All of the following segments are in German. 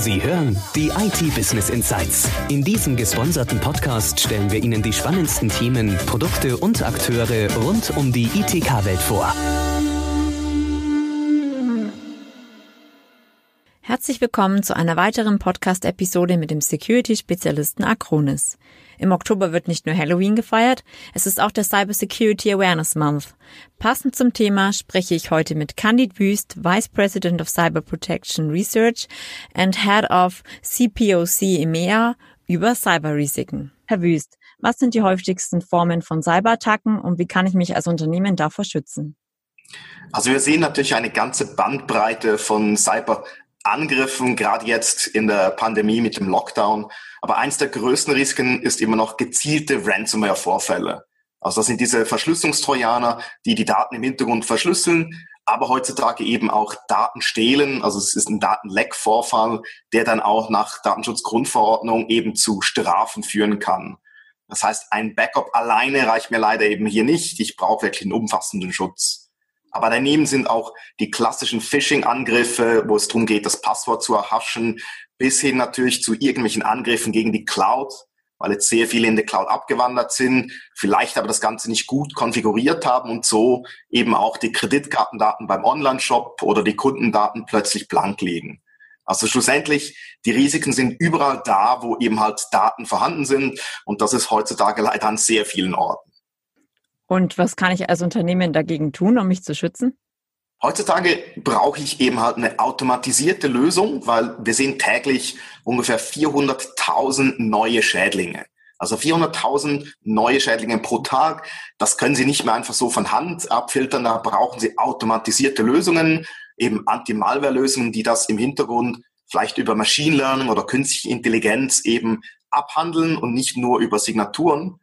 Sie hören die IT Business Insights. In diesem gesponserten Podcast stellen wir Ihnen die spannendsten Themen, Produkte und Akteure rund um die ITK-Welt vor. Herzlich willkommen zu einer weiteren Podcast-Episode mit dem Security-Spezialisten Acronis. Im Oktober wird nicht nur Halloween gefeiert, es ist auch der Cyber Security Awareness Month. Passend zum Thema spreche ich heute mit Candid Wüst, Vice President of Cyber Protection Research and Head of CPOC EMEA über Cyberrisiken. Herr Wüst, was sind die häufigsten Formen von Cyberattacken und wie kann ich mich als Unternehmen davor schützen? Also wir sehen natürlich eine ganze Bandbreite von Cyber Angriffen, gerade jetzt in der Pandemie mit dem Lockdown. Aber eins der größten Risiken ist immer noch gezielte Ransomware-Vorfälle. Also das sind diese Verschlüsselungstrojaner, die die Daten im Hintergrund verschlüsseln, aber heutzutage eben auch Daten stehlen. Also es ist ein Datenleck-Vorfall, der dann auch nach Datenschutzgrundverordnung eben zu Strafen führen kann. Das heißt, ein Backup alleine reicht mir leider eben hier nicht. Ich brauche wirklich einen umfassenden Schutz. Aber daneben sind auch die klassischen Phishing-Angriffe, wo es darum geht, das Passwort zu erhaschen, bis hin natürlich zu irgendwelchen Angriffen gegen die Cloud, weil jetzt sehr viele in der Cloud abgewandert sind, vielleicht aber das Ganze nicht gut konfiguriert haben und so eben auch die Kreditkartendaten beim Online-Shop oder die Kundendaten plötzlich blank liegen. Also schlussendlich, die Risiken sind überall da, wo eben halt Daten vorhanden sind und das ist heutzutage leider an sehr vielen Orten. Und was kann ich als Unternehmen dagegen tun, um mich zu schützen? Heutzutage brauche ich eben halt eine automatisierte Lösung, weil wir sehen täglich ungefähr 400.000 neue Schädlinge. Also 400.000 neue Schädlinge pro Tag. Das können Sie nicht mehr einfach so von Hand abfiltern. Da brauchen Sie automatisierte Lösungen, eben Anti-Malware-Lösungen, die das im Hintergrund vielleicht über Machine Learning oder künstliche Intelligenz eben abhandeln und nicht nur über Signaturen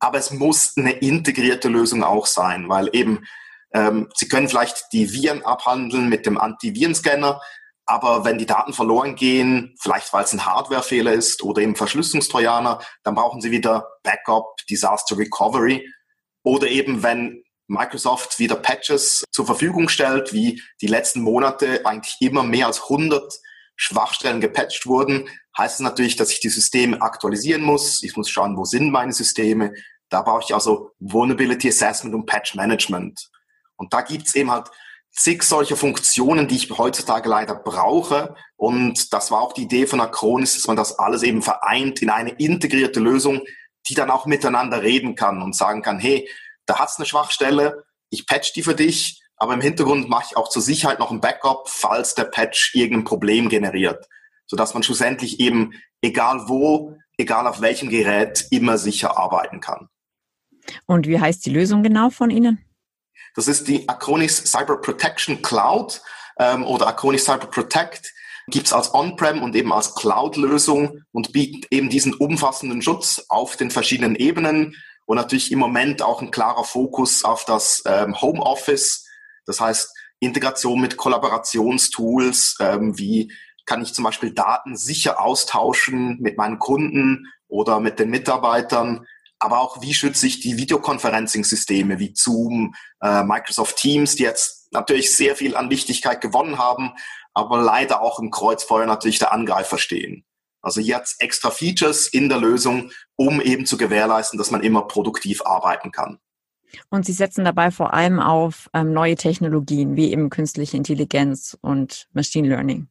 aber es muss eine integrierte Lösung auch sein, weil eben ähm, Sie können vielleicht die Viren abhandeln mit dem Antivirenscanner, aber wenn die Daten verloren gehen, vielleicht weil es ein Hardwarefehler ist oder eben Verschlüsselungstrojaner, dann brauchen Sie wieder Backup, Disaster Recovery oder eben wenn Microsoft wieder Patches zur Verfügung stellt, wie die letzten Monate eigentlich immer mehr als 100 Schwachstellen gepatcht wurden, heißt es natürlich, dass ich die Systeme aktualisieren muss. Ich muss schauen, wo sind meine Systeme. Da brauche ich also Vulnerability Assessment und Patch Management. Und da gibt's eben halt zig solcher Funktionen, die ich heutzutage leider brauche. Und das war auch die Idee von Acronis, dass man das alles eben vereint in eine integrierte Lösung, die dann auch miteinander reden kann und sagen kann, hey, da hat's eine Schwachstelle, ich patch die für dich, aber im Hintergrund mache ich auch zur Sicherheit noch ein Backup, falls der Patch irgendein Problem generiert, sodass man schlussendlich eben, egal wo, egal auf welchem Gerät, immer sicher arbeiten kann. Und wie heißt die Lösung genau von Ihnen? Das ist die Acronis Cyber Protection Cloud ähm, oder Acronis Cyber Protect. Gibt's als On-Prem und eben als Cloud-Lösung und bietet eben diesen umfassenden Schutz auf den verschiedenen Ebenen und natürlich im Moment auch ein klarer Fokus auf das ähm, Homeoffice das heißt, Integration mit Kollaborationstools, ähm, wie kann ich zum Beispiel Daten sicher austauschen mit meinen Kunden oder mit den Mitarbeitern, aber auch wie schütze ich die Videoconferencing-Systeme wie Zoom, äh, Microsoft Teams, die jetzt natürlich sehr viel an Wichtigkeit gewonnen haben, aber leider auch im Kreuzfeuer natürlich der Angreifer stehen. Also jetzt extra Features in der Lösung, um eben zu gewährleisten, dass man immer produktiv arbeiten kann. Und Sie setzen dabei vor allem auf ähm, neue Technologien wie eben künstliche Intelligenz und Machine Learning.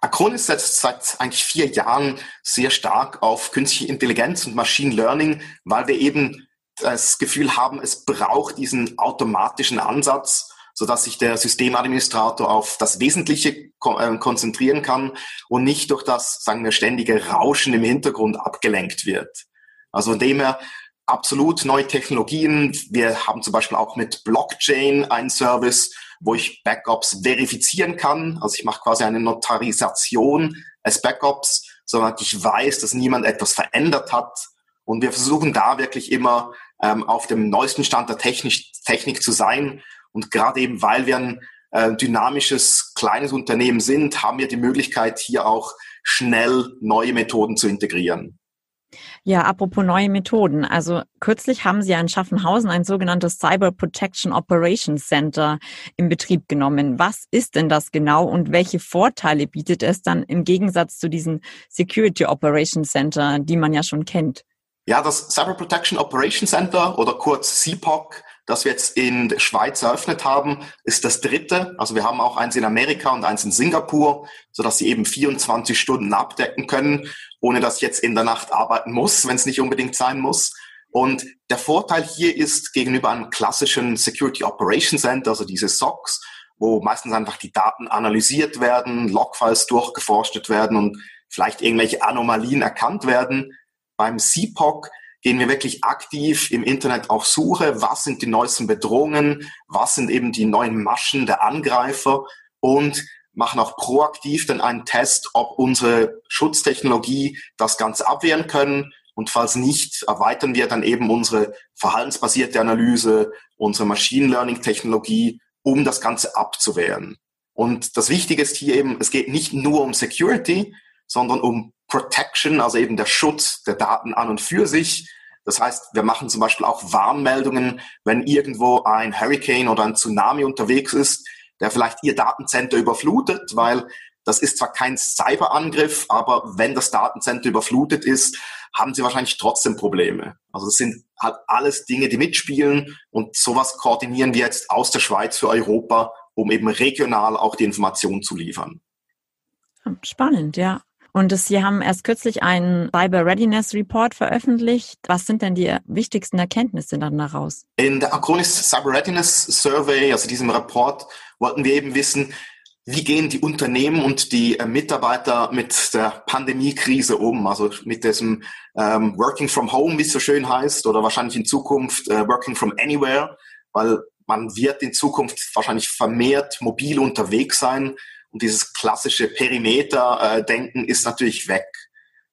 Acronis setzt seit eigentlich vier Jahren sehr stark auf künstliche Intelligenz und Machine Learning, weil wir eben das Gefühl haben, es braucht diesen automatischen Ansatz, sodass sich der Systemadministrator auf das Wesentliche äh, konzentrieren kann und nicht durch das, sagen wir, ständige Rauschen im Hintergrund abgelenkt wird. Also von dem her absolut neue Technologien. Wir haben zum Beispiel auch mit Blockchain einen Service, wo ich Backups verifizieren kann. Also ich mache quasi eine Notarisation als Backups, sondern ich weiß, dass niemand etwas verändert hat. Und wir versuchen da wirklich immer ähm, auf dem neuesten Stand der Technik, Technik zu sein. Und gerade eben, weil wir ein äh, dynamisches, kleines Unternehmen sind, haben wir die Möglichkeit, hier auch schnell neue Methoden zu integrieren. Ja, apropos neue Methoden. Also kürzlich haben Sie ja in Schaffenhausen ein sogenanntes Cyber Protection Operations Center in Betrieb genommen. Was ist denn das genau und welche Vorteile bietet es dann im Gegensatz zu diesen Security Operations Center, die man ja schon kennt? Ja, das Cyber Protection Operations Center oder kurz CPOC das wir jetzt in der Schweiz eröffnet haben, ist das dritte. Also wir haben auch eins in Amerika und eins in Singapur, so dass sie eben 24 Stunden abdecken können, ohne dass ich jetzt in der Nacht arbeiten muss, wenn es nicht unbedingt sein muss. Und der Vorteil hier ist gegenüber einem klassischen Security Operations Center, also diese SOCs, wo meistens einfach die Daten analysiert werden, Logfiles durchgeforstet werden und vielleicht irgendwelche Anomalien erkannt werden. Beim CPOC gehen wir wirklich aktiv im Internet auf Suche, was sind die neuesten Bedrohungen, was sind eben die neuen Maschen der Angreifer und machen auch proaktiv dann einen Test, ob unsere Schutztechnologie das Ganze abwehren können. Und falls nicht, erweitern wir dann eben unsere verhaltensbasierte Analyse, unsere Machine Learning Technologie, um das Ganze abzuwehren. Und das Wichtige ist hier eben, es geht nicht nur um Security, sondern um Protection, also eben der Schutz der Daten an und für sich. Das heißt, wir machen zum Beispiel auch Warnmeldungen, wenn irgendwo ein Hurricane oder ein Tsunami unterwegs ist, der vielleicht Ihr Datencenter überflutet, weil das ist zwar kein Cyberangriff, aber wenn das Datencenter überflutet ist, haben Sie wahrscheinlich trotzdem Probleme. Also das sind halt alles Dinge, die mitspielen und sowas koordinieren wir jetzt aus der Schweiz für Europa, um eben regional auch die Informationen zu liefern. Spannend, ja. Und Sie haben erst kürzlich einen Cyber Readiness Report veröffentlicht. Was sind denn die wichtigsten Erkenntnisse dann daraus? In der Acronis Cyber Readiness Survey, also diesem Report, wollten wir eben wissen, wie gehen die Unternehmen und die äh, Mitarbeiter mit der Pandemiekrise um? Also mit diesem ähm, Working from Home, wie es so schön heißt, oder wahrscheinlich in Zukunft äh, Working from Anywhere, weil man wird in Zukunft wahrscheinlich vermehrt mobil unterwegs sein und dieses klassische Perimeter-Denken ist natürlich weg.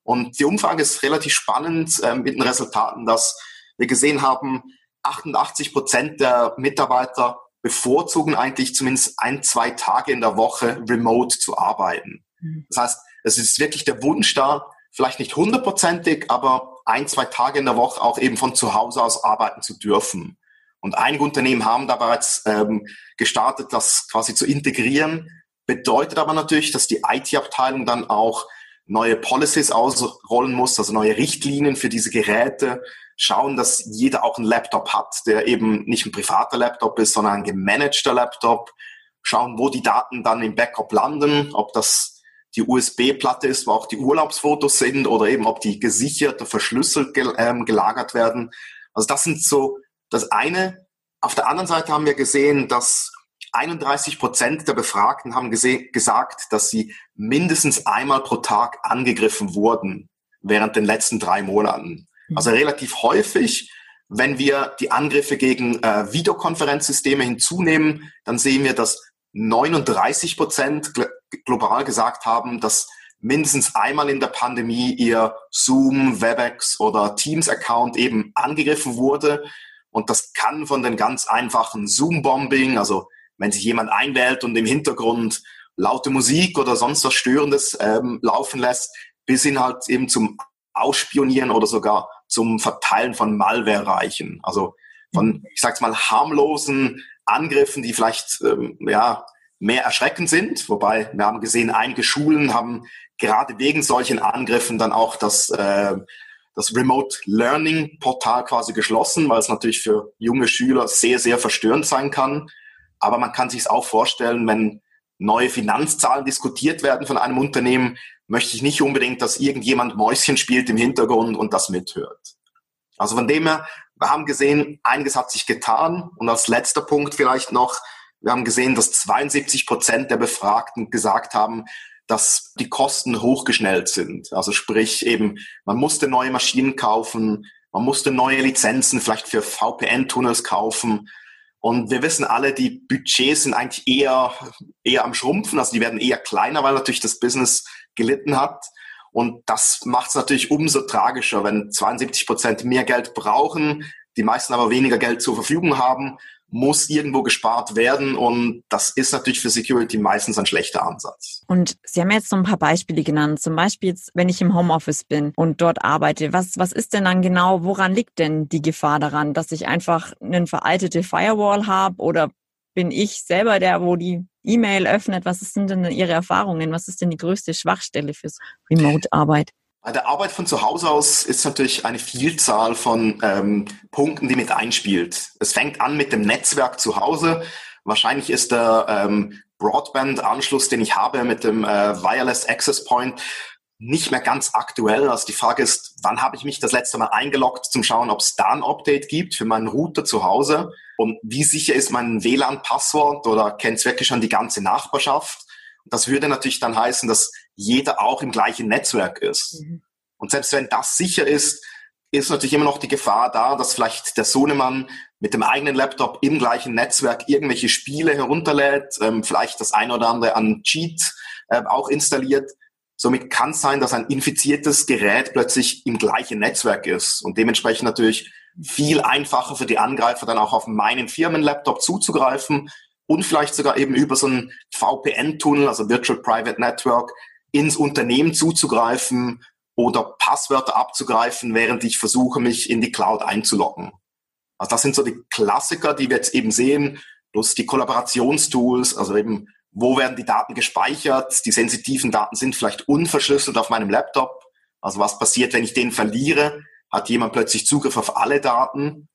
Und die Umfrage ist relativ spannend äh, mit den Resultaten, dass wir gesehen haben, 88 Prozent der Mitarbeiter bevorzugen eigentlich zumindest ein, zwei Tage in der Woche remote zu arbeiten. Mhm. Das heißt, es ist wirklich der Wunsch da, vielleicht nicht hundertprozentig, aber ein, zwei Tage in der Woche auch eben von zu Hause aus arbeiten zu dürfen. Und einige Unternehmen haben da bereits ähm, gestartet, das quasi zu integrieren. Bedeutet aber natürlich, dass die IT-Abteilung dann auch neue Policies ausrollen muss, also neue Richtlinien für diese Geräte, schauen, dass jeder auch einen Laptop hat, der eben nicht ein privater Laptop ist, sondern ein gemanagter Laptop, schauen, wo die Daten dann im Backup landen, ob das die USB-Platte ist, wo auch die Urlaubsfotos sind oder eben ob die gesichert oder verschlüsselt gel ähm, gelagert werden. Also das sind so das eine. Auf der anderen Seite haben wir gesehen, dass 31 Prozent der Befragten haben gesagt, dass sie mindestens einmal pro Tag angegriffen wurden während den letzten drei Monaten. Mhm. Also relativ häufig. Wenn wir die Angriffe gegen äh, Videokonferenzsysteme hinzunehmen, dann sehen wir, dass 39 Prozent global gesagt haben, dass mindestens einmal in der Pandemie ihr Zoom, Webex oder Teams-Account eben angegriffen wurde. Und das kann von den ganz einfachen Zoom-Bombing, also wenn sich jemand einwählt und im Hintergrund laute Musik oder sonst was Störendes ähm, laufen lässt, bis hin halt eben zum Ausspionieren oder sogar zum Verteilen von Malware reichen. Also von, ich sag's mal, harmlosen Angriffen, die vielleicht ähm, ja, mehr erschreckend sind. Wobei wir haben gesehen, einige Schulen haben gerade wegen solchen Angriffen dann auch das, äh, das Remote Learning Portal quasi geschlossen, weil es natürlich für junge Schüler sehr, sehr verstörend sein kann. Aber man kann sich es auch vorstellen, wenn neue Finanzzahlen diskutiert werden von einem Unternehmen, möchte ich nicht unbedingt, dass irgendjemand Mäuschen spielt im Hintergrund und das mithört. Also von dem her, wir haben gesehen, einiges hat sich getan. Und als letzter Punkt vielleicht noch, wir haben gesehen, dass 72 Prozent der Befragten gesagt haben, dass die Kosten hochgeschnellt sind. Also sprich eben, man musste neue Maschinen kaufen, man musste neue Lizenzen vielleicht für VPN-Tunnels kaufen. Und wir wissen alle, die Budgets sind eigentlich eher, eher am Schrumpfen, also die werden eher kleiner, weil natürlich das Business gelitten hat. Und das macht es natürlich umso tragischer, wenn 72 Prozent mehr Geld brauchen, die meisten aber weniger Geld zur Verfügung haben, muss irgendwo gespart werden und das ist natürlich für Security meistens ein schlechter Ansatz. Und Sie haben jetzt so ein paar Beispiele genannt. Zum Beispiel jetzt, wenn ich im Homeoffice bin und dort arbeite, was, was ist denn dann genau, woran liegt denn die Gefahr daran, dass ich einfach eine veraltete Firewall habe oder bin ich selber der, wo die E-Mail öffnet? Was sind denn Ihre Erfahrungen? Was ist denn die größte Schwachstelle fürs Remote-Arbeit? Bei der Arbeit von zu Hause aus ist natürlich eine Vielzahl von ähm, Punkten, die mit einspielt. Es fängt an mit dem Netzwerk zu Hause. Wahrscheinlich ist der ähm, Broadband-Anschluss, den ich habe mit dem äh, Wireless Access Point, nicht mehr ganz aktuell. Also die Frage ist, wann habe ich mich das letzte Mal eingeloggt, zum Schauen, ob es da ein Update gibt für meinen Router zu Hause und wie sicher ist mein WLAN-Passwort oder kennt es wirklich schon die ganze Nachbarschaft. Das würde natürlich dann heißen, dass jeder auch im gleichen Netzwerk ist. Mhm. Und selbst wenn das sicher ist, ist natürlich immer noch die Gefahr da, dass vielleicht der Sohnemann mit dem eigenen Laptop im gleichen Netzwerk irgendwelche Spiele herunterlädt, ähm, vielleicht das eine oder andere an Cheat äh, auch installiert. Somit kann es sein, dass ein infiziertes Gerät plötzlich im gleichen Netzwerk ist und dementsprechend natürlich viel einfacher für die Angreifer dann auch auf meinen Firmenlaptop zuzugreifen und vielleicht sogar eben über so einen VPN-Tunnel, also Virtual Private Network, ins Unternehmen zuzugreifen oder Passwörter abzugreifen, während ich versuche, mich in die Cloud einzuloggen. Also das sind so die Klassiker, die wir jetzt eben sehen, plus die Kollaborationstools, also eben, wo werden die Daten gespeichert? Die sensitiven Daten sind vielleicht unverschlüsselt auf meinem Laptop. Also was passiert, wenn ich den verliere? Hat jemand plötzlich Zugriff auf alle Daten?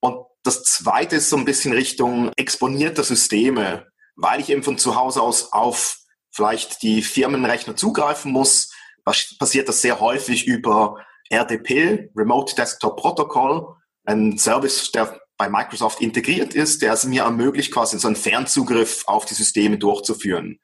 Und das zweite ist so ein bisschen Richtung exponierte Systeme, weil ich eben von zu Hause aus auf vielleicht die Firmenrechner zugreifen muss, passiert das sehr häufig über RDP, Remote Desktop Protocol, ein Service, der bei Microsoft integriert ist, der es mir ermöglicht, quasi so einen Fernzugriff auf die Systeme durchzuführen.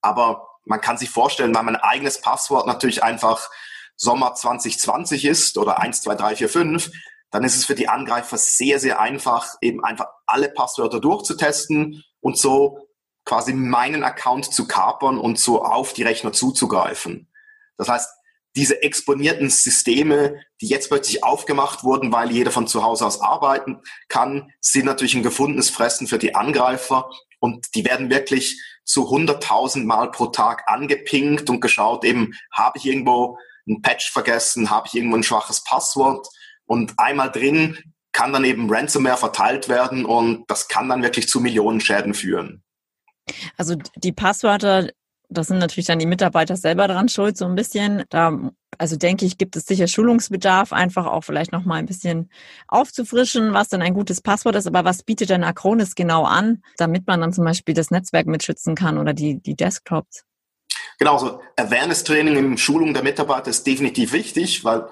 Aber man kann sich vorstellen, wenn mein eigenes Passwort natürlich einfach Sommer 2020 ist oder 1, 2, 3, 4, 5, dann ist es für die Angreifer sehr, sehr einfach, eben einfach alle Passwörter durchzutesten und so quasi meinen Account zu kapern und so auf die Rechner zuzugreifen. Das heißt, diese exponierten Systeme, die jetzt plötzlich aufgemacht wurden, weil jeder von zu Hause aus arbeiten kann, sind natürlich ein gefundenes Fressen für die Angreifer und die werden wirklich zu 100.000 Mal pro Tag angepinkt und geschaut, eben habe ich irgendwo ein Patch vergessen, habe ich irgendwo ein schwaches Passwort und einmal drin kann dann eben Ransomware verteilt werden und das kann dann wirklich zu Millionen Schäden führen. Also die Passwörter, das sind natürlich dann die Mitarbeiter selber dran schuld, so ein bisschen. Da, also denke ich, gibt es sicher Schulungsbedarf, einfach auch vielleicht noch mal ein bisschen aufzufrischen, was dann ein gutes Passwort ist. Aber was bietet denn Acronis genau an, damit man dann zum Beispiel das Netzwerk mitschützen kann oder die, die Desktops? Genau, so Awareness-Training in Schulung der Mitarbeiter ist definitiv wichtig, weil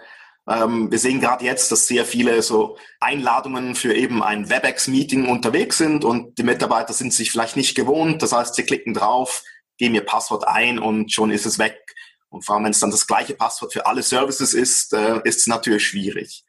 ähm, wir sehen gerade jetzt, dass sehr viele so Einladungen für eben ein WebEx-Meeting unterwegs sind und die Mitarbeiter sind sich vielleicht nicht gewohnt. Das heißt, sie klicken drauf, geben ihr Passwort ein und schon ist es weg. Und vor allem, wenn es dann das gleiche Passwort für alle Services ist, äh, ist es natürlich schwierig.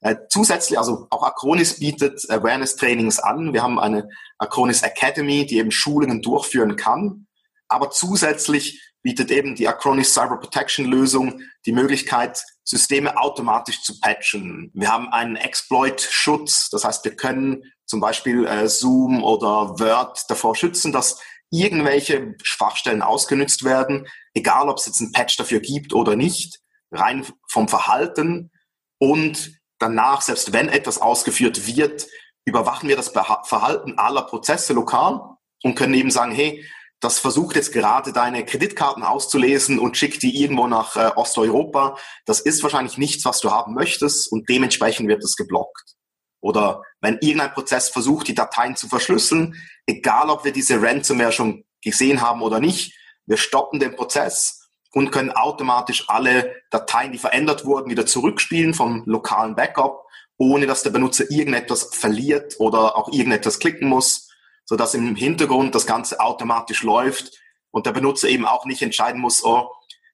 Äh, zusätzlich, also auch Acronis bietet Awareness-Trainings an. Wir haben eine Acronis Academy, die eben Schulungen durchführen kann. Aber zusätzlich bietet eben die Acronis Cyber Protection Lösung die Möglichkeit, Systeme automatisch zu patchen. Wir haben einen Exploit-Schutz, das heißt, wir können zum Beispiel äh, Zoom oder Word davor schützen, dass irgendwelche Schwachstellen ausgenutzt werden, egal ob es jetzt ein Patch dafür gibt oder nicht, rein vom Verhalten. Und danach, selbst wenn etwas ausgeführt wird, überwachen wir das Verhalten aller Prozesse lokal und können eben sagen, hey, das versucht jetzt gerade deine Kreditkarten auszulesen und schickt die irgendwo nach äh, Osteuropa. Das ist wahrscheinlich nichts, was du haben möchtest und dementsprechend wird es geblockt. Oder wenn irgendein Prozess versucht, die Dateien zu verschlüsseln, egal ob wir diese Ransomware schon gesehen haben oder nicht, wir stoppen den Prozess und können automatisch alle Dateien, die verändert wurden, wieder zurückspielen vom lokalen Backup, ohne dass der Benutzer irgendetwas verliert oder auch irgendetwas klicken muss sodass im Hintergrund das Ganze automatisch läuft und der Benutzer eben auch nicht entscheiden muss, oh,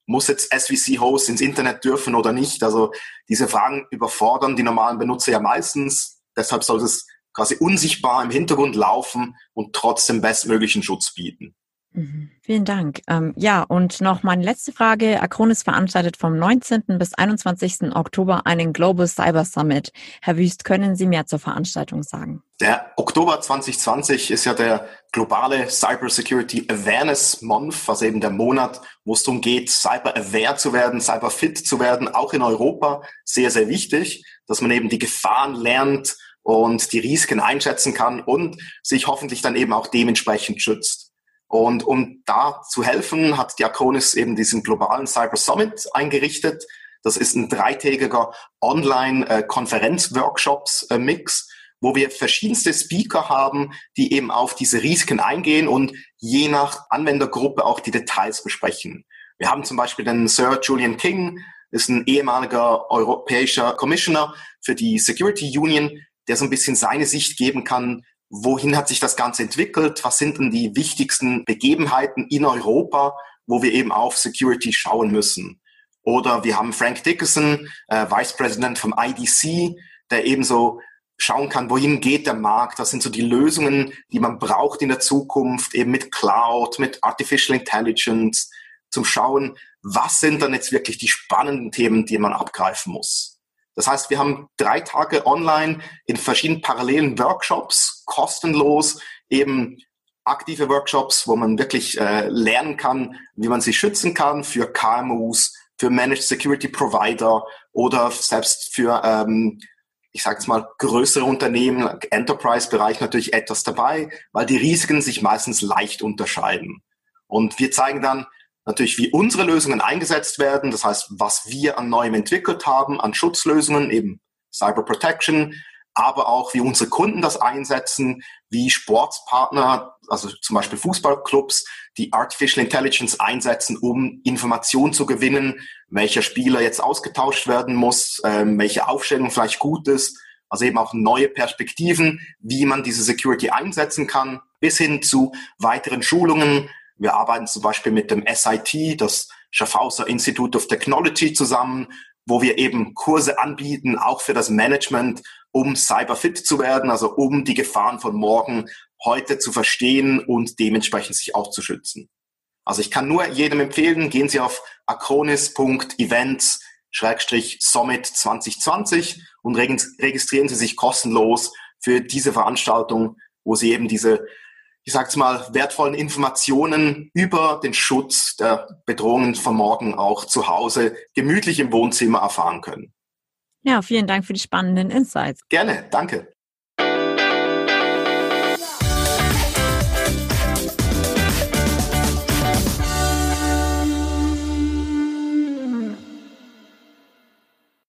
muss jetzt SVC-Host ins Internet dürfen oder nicht. Also diese Fragen überfordern die normalen Benutzer ja meistens. Deshalb soll es quasi unsichtbar im Hintergrund laufen und trotzdem bestmöglichen Schutz bieten. Mhm. Vielen Dank. Ähm, ja, und noch meine letzte Frage. Acronis veranstaltet vom 19. bis 21. Oktober einen Global Cyber Summit. Herr Wüst, können Sie mehr zur Veranstaltung sagen? Der Oktober 2020 ist ja der globale Cyber Security Awareness Month, also eben der Monat, wo es darum geht, cyber aware zu werden, cyber fit zu werden, auch in Europa. Sehr, sehr wichtig, dass man eben die Gefahren lernt und die Risiken einschätzen kann und sich hoffentlich dann eben auch dementsprechend schützt. Und um da zu helfen, hat Diakonis eben diesen globalen Cyber Summit eingerichtet. Das ist ein dreitägiger Online-Konferenz-Workshops-Mix, äh, wo wir verschiedenste Speaker haben, die eben auf diese Risiken eingehen und je nach Anwendergruppe auch die Details besprechen. Wir haben zum Beispiel den Sir Julian King, ist ein ehemaliger europäischer Commissioner für die Security Union, der so ein bisschen seine Sicht geben kann, wohin hat sich das Ganze entwickelt, was sind denn die wichtigsten Begebenheiten in Europa, wo wir eben auf Security schauen müssen. Oder wir haben Frank Dickerson, äh, Vice President vom IDC, der ebenso schauen kann, wohin geht der Markt, was sind so die Lösungen, die man braucht in der Zukunft, eben mit Cloud, mit Artificial Intelligence, zum Schauen, was sind dann jetzt wirklich die spannenden Themen, die man abgreifen muss. Das heißt, wir haben drei Tage online in verschiedenen parallelen Workshops, kostenlos, eben aktive Workshops, wo man wirklich äh, lernen kann, wie man sich schützen kann für KMUs, für Managed Security Provider oder selbst für, ähm, ich sage jetzt mal, größere Unternehmen, Enterprise-Bereich natürlich etwas dabei, weil die Risiken sich meistens leicht unterscheiden. Und wir zeigen dann, natürlich, wie unsere Lösungen eingesetzt werden, das heißt, was wir an Neuem entwickelt haben, an Schutzlösungen, eben Cyber Protection, aber auch wie unsere Kunden das einsetzen, wie Sportspartner, also zum Beispiel Fußballclubs, die Artificial Intelligence einsetzen, um Informationen zu gewinnen, welcher Spieler jetzt ausgetauscht werden muss, ähm, welche Aufstellung vielleicht gut ist, also eben auch neue Perspektiven, wie man diese Security einsetzen kann, bis hin zu weiteren Schulungen, wir arbeiten zum Beispiel mit dem SIT, das Schaffhauser Institute of Technology zusammen, wo wir eben Kurse anbieten, auch für das Management, um cyberfit zu werden, also um die Gefahren von morgen heute zu verstehen und dementsprechend sich auch zu schützen. Also ich kann nur jedem empfehlen, gehen Sie auf acronis.events Summit 2020 und registrieren Sie sich kostenlos für diese Veranstaltung, wo Sie eben diese ich sag's mal, wertvollen Informationen über den Schutz der Bedrohungen von morgen auch zu Hause gemütlich im Wohnzimmer erfahren können. Ja, vielen Dank für die spannenden Insights. Gerne, danke.